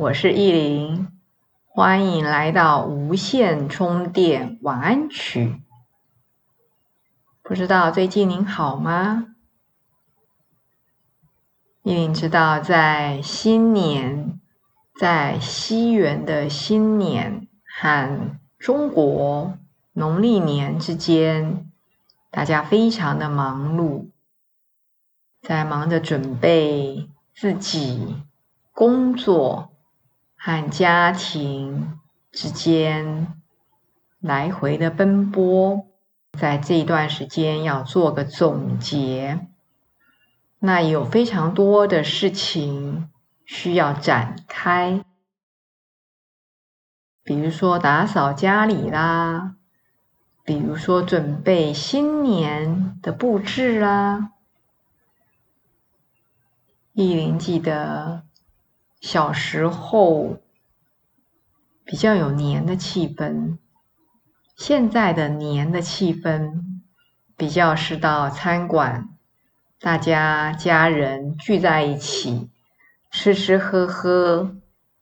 我是意林，欢迎来到无线充电晚安曲。不知道最近您好吗？意林知道，在新年，在西元的新年和中国农历年之间，大家非常的忙碌，在忙着准备自己工作。和家庭之间来回的奔波，在这一段时间要做个总结。那有非常多的事情需要展开，比如说打扫家里啦，比如说准备新年的布置啦。意林记得。小时候比较有年的气氛，现在的年的气氛比较是到餐馆，大家家人聚在一起吃吃喝喝，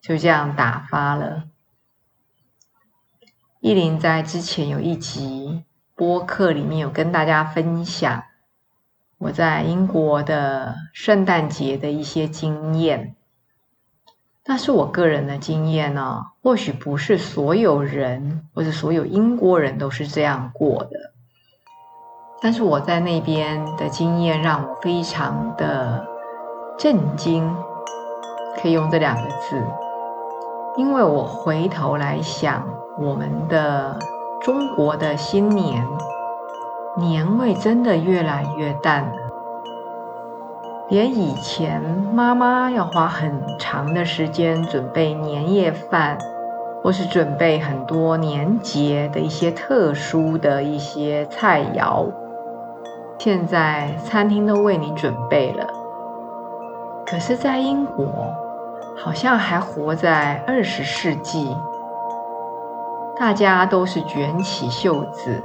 就这样打发了。依林在之前有一集播客里面有跟大家分享我在英国的圣诞节的一些经验。但是我个人的经验呢，或许不是所有人或者所有英国人都是这样过的。但是我在那边的经验让我非常的震惊，可以用这两个字，因为我回头来想，我们的中国的新年年味真的越来越淡了。连以前妈妈要花很长的时间准备年夜饭，或是准备很多年节的一些特殊的一些菜肴，现在餐厅都为你准备了。可是，在英国，好像还活在二十世纪，大家都是卷起袖子。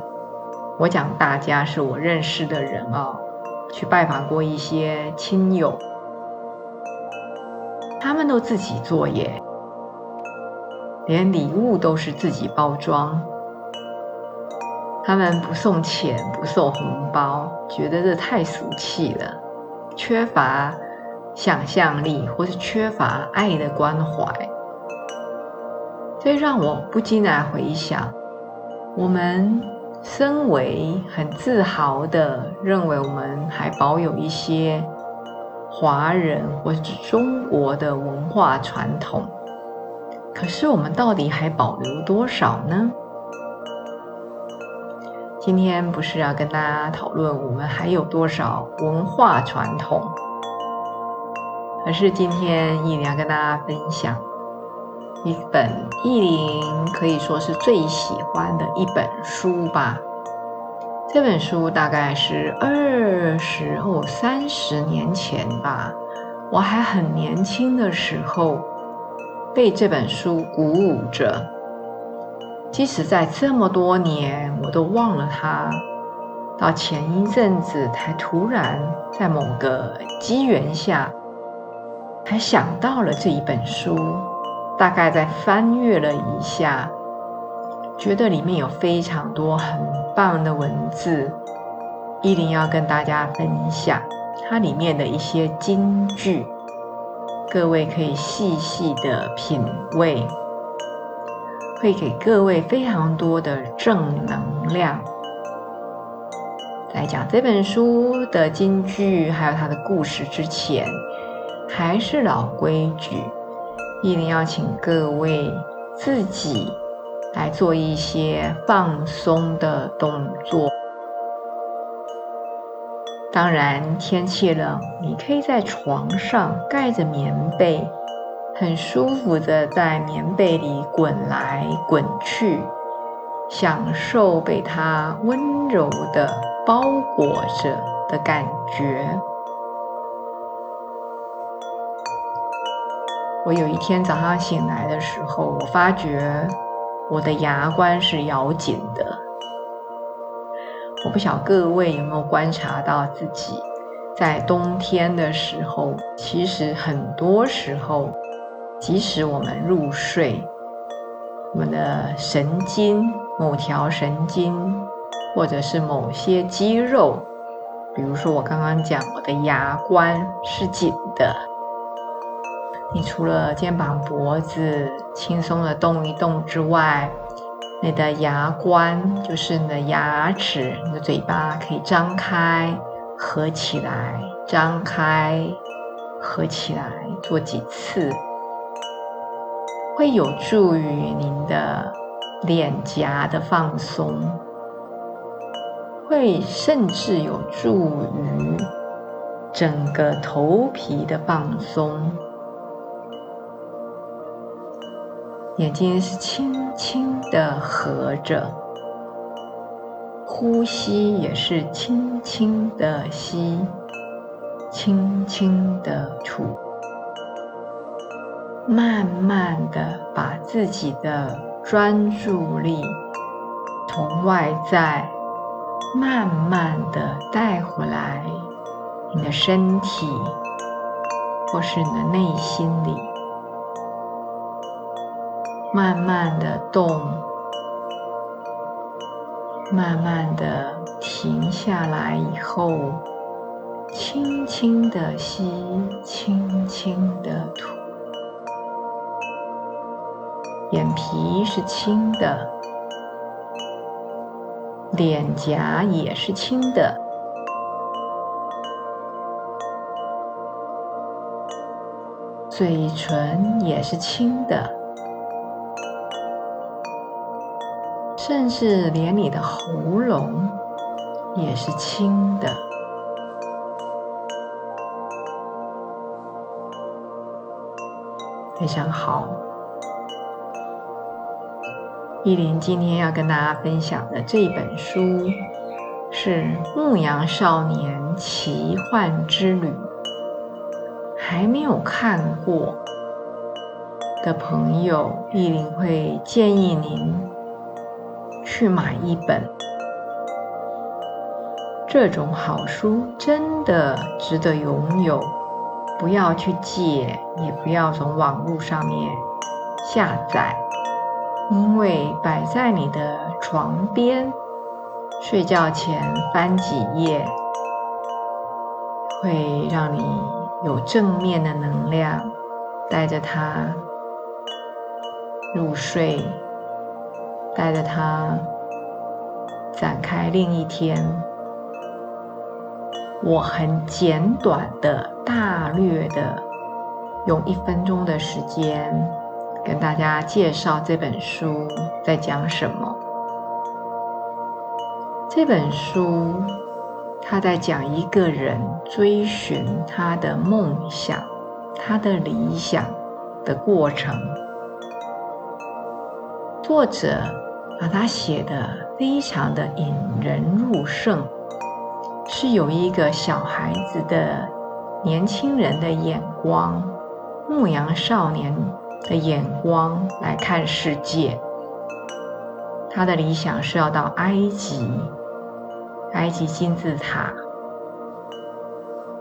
我讲大家是我认识的人哦。去拜访过一些亲友，他们都自己做耶，连礼物都是自己包装。他们不送钱，不送红包，觉得这太俗气了，缺乏想象力，或是缺乏爱的关怀。这让我不禁来回想，我们。身为很自豪的认为，我们还保有一些华人或者中国的文化传统，可是我们到底还保留多少呢？今天不是要跟大家讨论我们还有多少文化传统，而是今天依然要跟大家分享一本意林可以说是最喜欢的一本书吧。这本书大概是二十或三十年前吧，我还很年轻的时候，被这本书鼓舞着。即使在这么多年，我都忘了它。到前一阵子，才突然在某个机缘下，还想到了这一本书。大概在翻阅了一下。觉得里面有非常多很棒的文字，一定要跟大家分享它里面的一些金句，各位可以细细的品味，会给各位非常多的正能量。在讲这本书的金句还有它的故事之前，还是老规矩，一定要请各位自己。来做一些放松的动作。当然，天气冷，你可以在床上盖着棉被，很舒服的在棉被里滚来滚去，享受被它温柔的包裹着的感觉。我有一天早上醒来的时候，我发觉我的牙关是咬紧的。我不晓各位有没有观察到自己，在冬天的时候，其实很多时候。即使我们入睡，我们的神经、某条神经，或者是某些肌肉，比如说我刚刚讲我的牙关是紧的，你除了肩膀、脖子轻松的动一动之外，你的牙关就是你的牙齿，你的嘴巴可以张开、合起来，张开、合起来，做几次。会有助于您的脸颊的放松，会甚至有助于整个头皮的放松。眼睛是轻轻的合着，呼吸也是轻轻的吸，轻轻的吐。慢慢的把自己的专注力从外在慢慢的带回来，你的身体或是你的内心里，慢慢的动，慢慢的停下来以后，轻轻的吸，轻轻的吐。眼皮是轻的，脸颊也是轻的，嘴唇也是轻的，甚至连你的喉咙也是轻的，非常好。依林今天要跟大家分享的这本书是《牧羊少年奇幻之旅》，还没有看过的朋友，依林会建议您去买一本。这种好书真的值得拥有，不要去借，也不要从网络上面下载。因为摆在你的床边，睡觉前翻几页，会让你有正面的能量，带着它入睡，带着它展开另一天。我很简短的、大略的，用一分钟的时间。跟大家介绍这本书在讲什么。这本书他在讲一个人追寻他的梦想、他的理想的过程。作者把它写的非常的引人入胜，是有一个小孩子的年轻人的眼光，牧羊少年。的眼光来看世界，他的理想是要到埃及，埃及金字塔。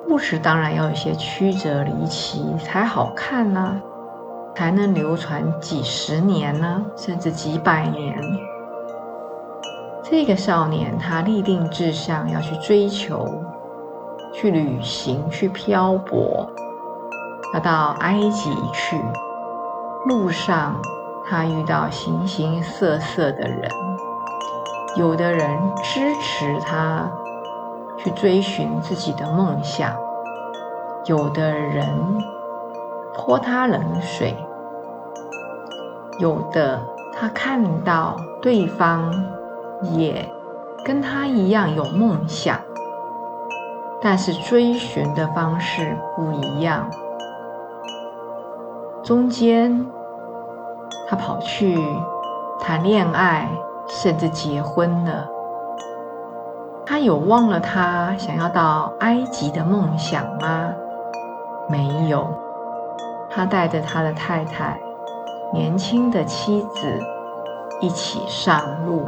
故事当然要有些曲折离奇才好看呢，才能流传几十年呢，甚至几百年。这个少年他立定志向要去追求、去旅行、去漂泊，要到埃及去。路上，他遇到形形色色的人，有的人支持他去追寻自己的梦想，有的人泼他冷水，有的他看到对方也跟他一样有梦想，但是追寻的方式不一样。中间，他跑去谈恋爱，甚至结婚了。他有忘了他想要到埃及的梦想吗？没有。他带着他的太太、年轻的妻子一起上路。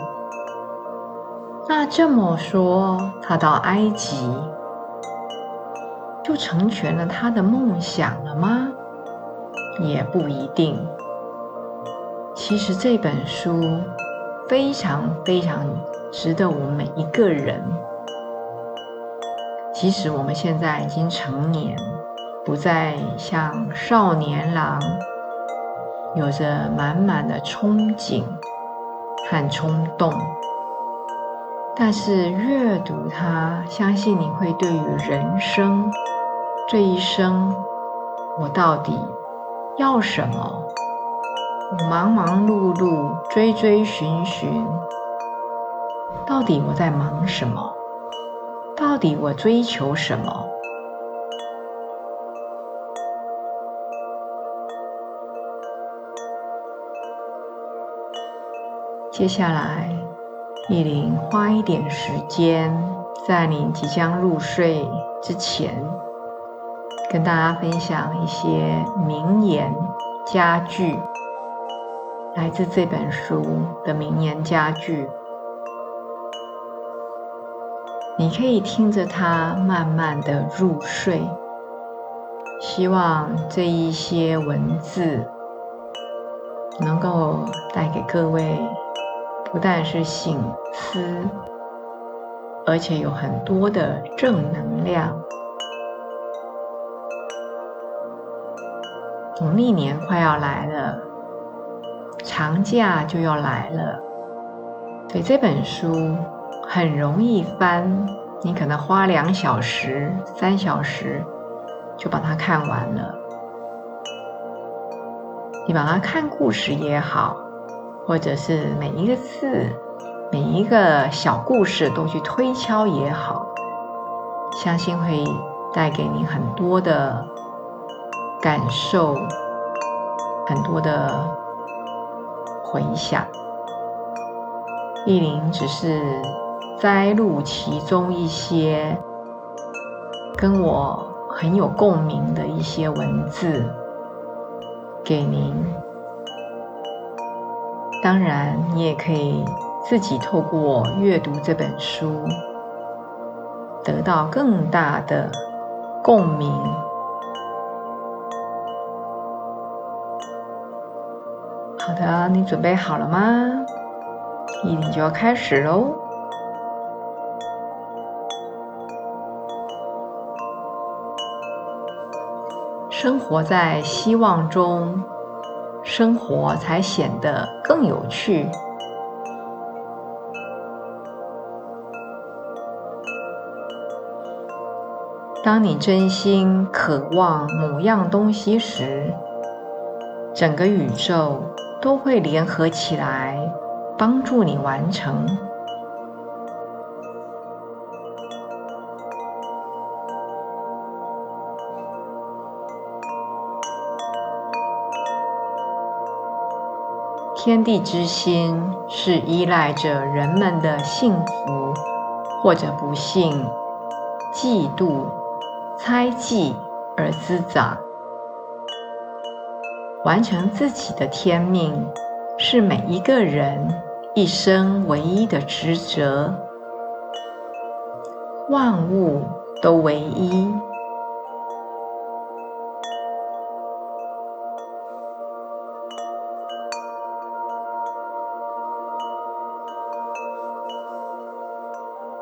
那这么说，他到埃及就成全了他的梦想了吗？也不一定。其实这本书非常非常值得我们每一个人，即使我们现在已经成年，不再像少年郎，有着满满的憧憬和冲动。但是阅读它，相信你会对于人生这一生，我到底要什么？我忙忙碌碌，追追寻寻，到底我在忙什么？到底我追求什么？接下来。意林花一点时间，在你即将入睡之前，跟大家分享一些名言佳句，来自这本书的名言佳句。你可以听着它慢慢的入睡。希望这一些文字能够带给各位。不但是醒思，而且有很多的正能量。农历年快要来了，长假就要来了，所以这本书很容易翻，你可能花两小时、三小时就把它看完了。你把它看故事也好。或者是每一个字、每一个小故事都去推敲也好，相信会带给你很多的感受，很多的回想。意林只是摘录其中一些跟我很有共鸣的一些文字给您。当然，你也可以自己透过阅读这本书，得到更大的共鸣。好的，你准备好了吗？一定就要开始喽！生活在希望中。生活才显得更有趣。当你真心渴望某样东西时，整个宇宙都会联合起来，帮助你完成。天地之心是依赖着人们的幸福或者不幸、嫉妒、猜忌而滋长。完成自己的天命，是每一个人一生唯一的职责。万物都唯一。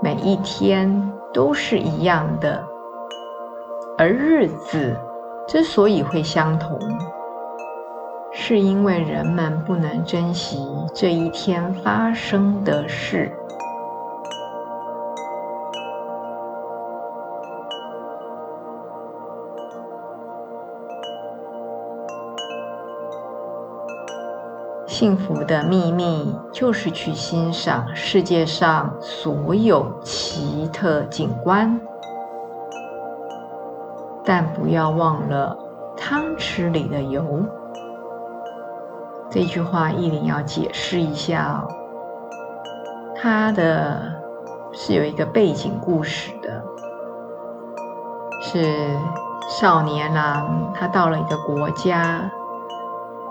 每一天都是一样的，而日子之所以会相同，是因为人们不能珍惜这一天发生的事。幸福的秘密就是去欣赏世界上所有奇特景观，但不要忘了汤匙里的油。这句话依林要解释一下哦，它的是有一个背景故事的，是少年郎他到了一个国家，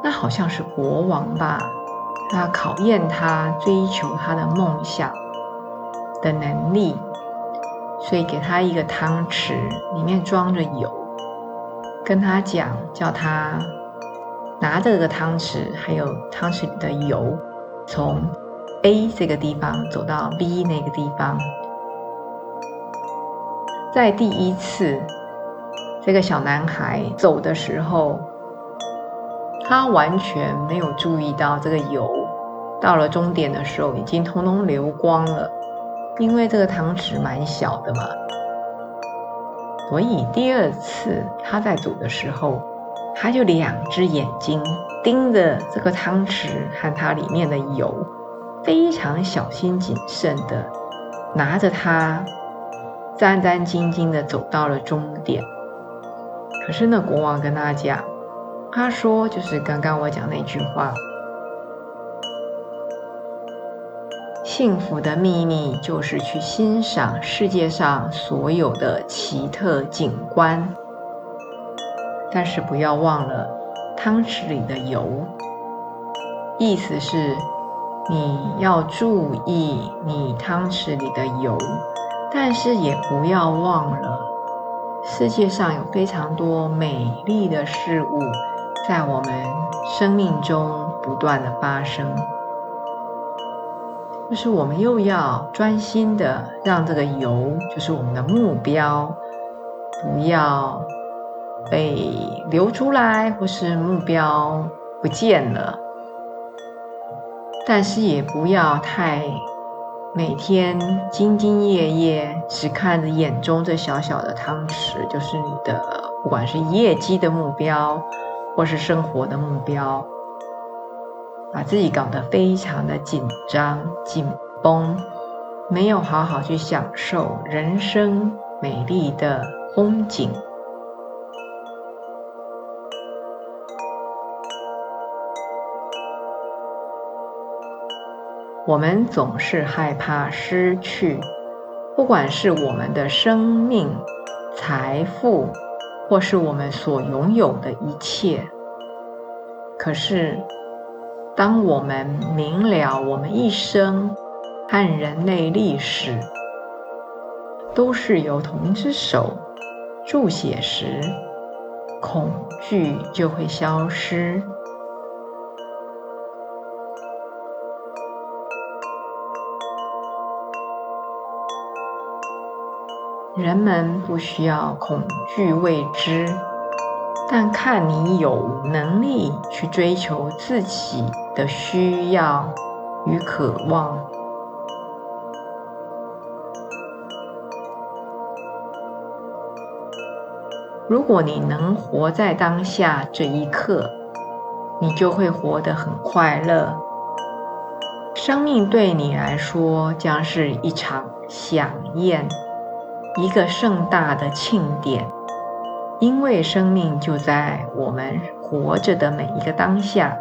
那好像是国王吧，他考验他追求他的梦想的能力，所以给他一个汤匙，里面装着油，跟他讲，叫他。拿着这个汤匙，还有汤匙里的油，从 A 这个地方走到 B 那个地方。在第一次，这个小男孩走的时候，他完全没有注意到这个油到了终点的时候已经通通流光了，因为这个汤匙蛮小的嘛。所以第二次他在煮的时候。他就两只眼睛盯着这个汤匙和它里面的油，非常小心谨慎的拿着它，战战兢兢的走到了终点。可是那国王跟他讲，他说就是刚刚我讲那句话：幸福的秘密就是去欣赏世界上所有的奇特景观。但是不要忘了汤匙里的油，意思是你要注意你汤匙里的油，但是也不要忘了世界上有非常多美丽的事物在我们生命中不断的发生，就是我们又要专心的让这个油，就是我们的目标，不要。被流出来，或是目标不见了，但是也不要太每天兢兢业业，只看着眼中这小小的汤匙，就是你的不管是业绩的目标，或是生活的目标，把自己搞得非常的紧张紧绷，没有好好去享受人生美丽的风景。我们总是害怕失去，不管是我们的生命、财富，或是我们所拥有的一切。可是，当我们明了我们一生和人类历史都是由同一只手注写时，恐惧就会消失。人们不需要恐惧未知，但看你有能力去追求自己的需要与渴望。如果你能活在当下这一刻，你就会活得很快乐。生命对你来说将是一场飨宴。一个盛大的庆典，因为生命就在我们活着的每一个当下。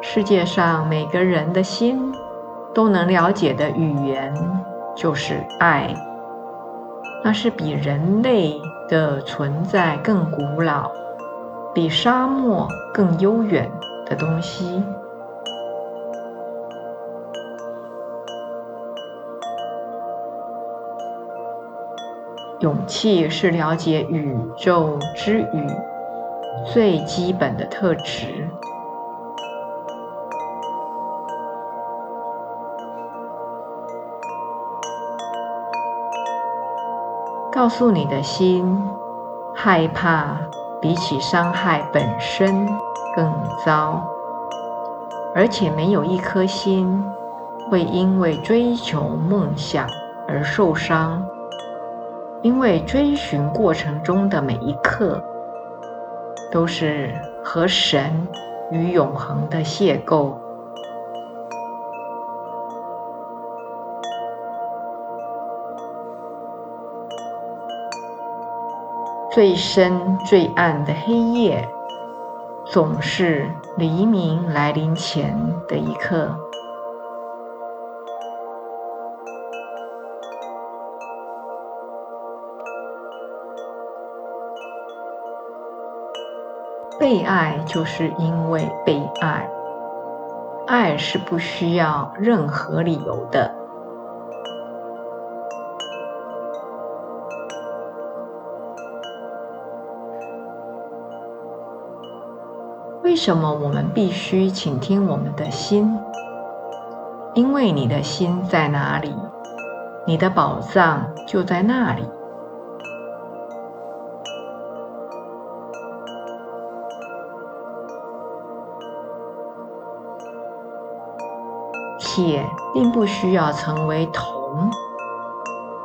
世界上每个人的心都能了解的语言就是爱，那是比人类的存在更古老。比沙漠更悠远的东西。勇气是了解宇宙之语最基本的特质。告诉你的心，害怕。比起伤害本身更糟，而且没有一颗心会因为追求梦想而受伤，因为追寻过程中的每一刻都是和神与永恒的邂逅。最深最暗的黑夜，总是黎明来临前的一刻。被爱就是因为被爱，爱是不需要任何理由的。什么我们必须倾听我们的心？因为你的心在哪里，你的宝藏就在那里。铁并不需要成为铜，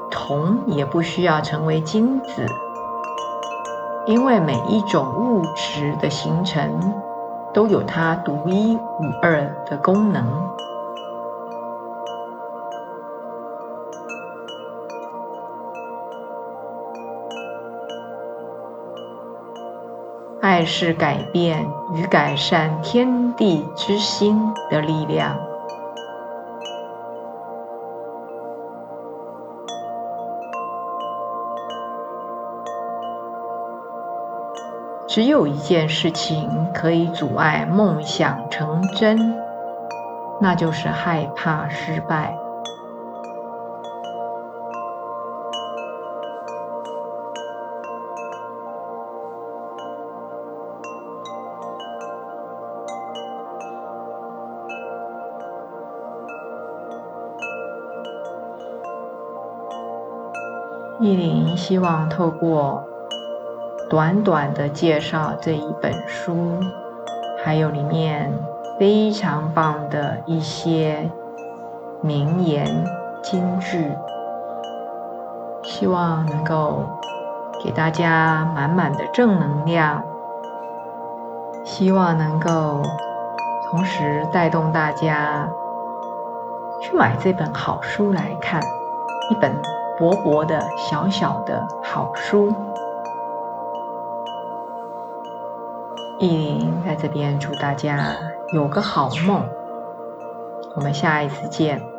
铜也不需要成为金子，因为每一种物质的形成都有它独一无二的功能。爱是改变与改善天地之心的力量。只有一件事情可以阻碍梦想成真，那就是害怕失败。意林希望透过。短短的介绍这一本书，还有里面非常棒的一些名言金句，希望能够给大家满满的正能量，希望能够同时带动大家去买这本好书来看，一本薄薄的小小的好书。意林在这边祝大家有个好梦，我们下一次见。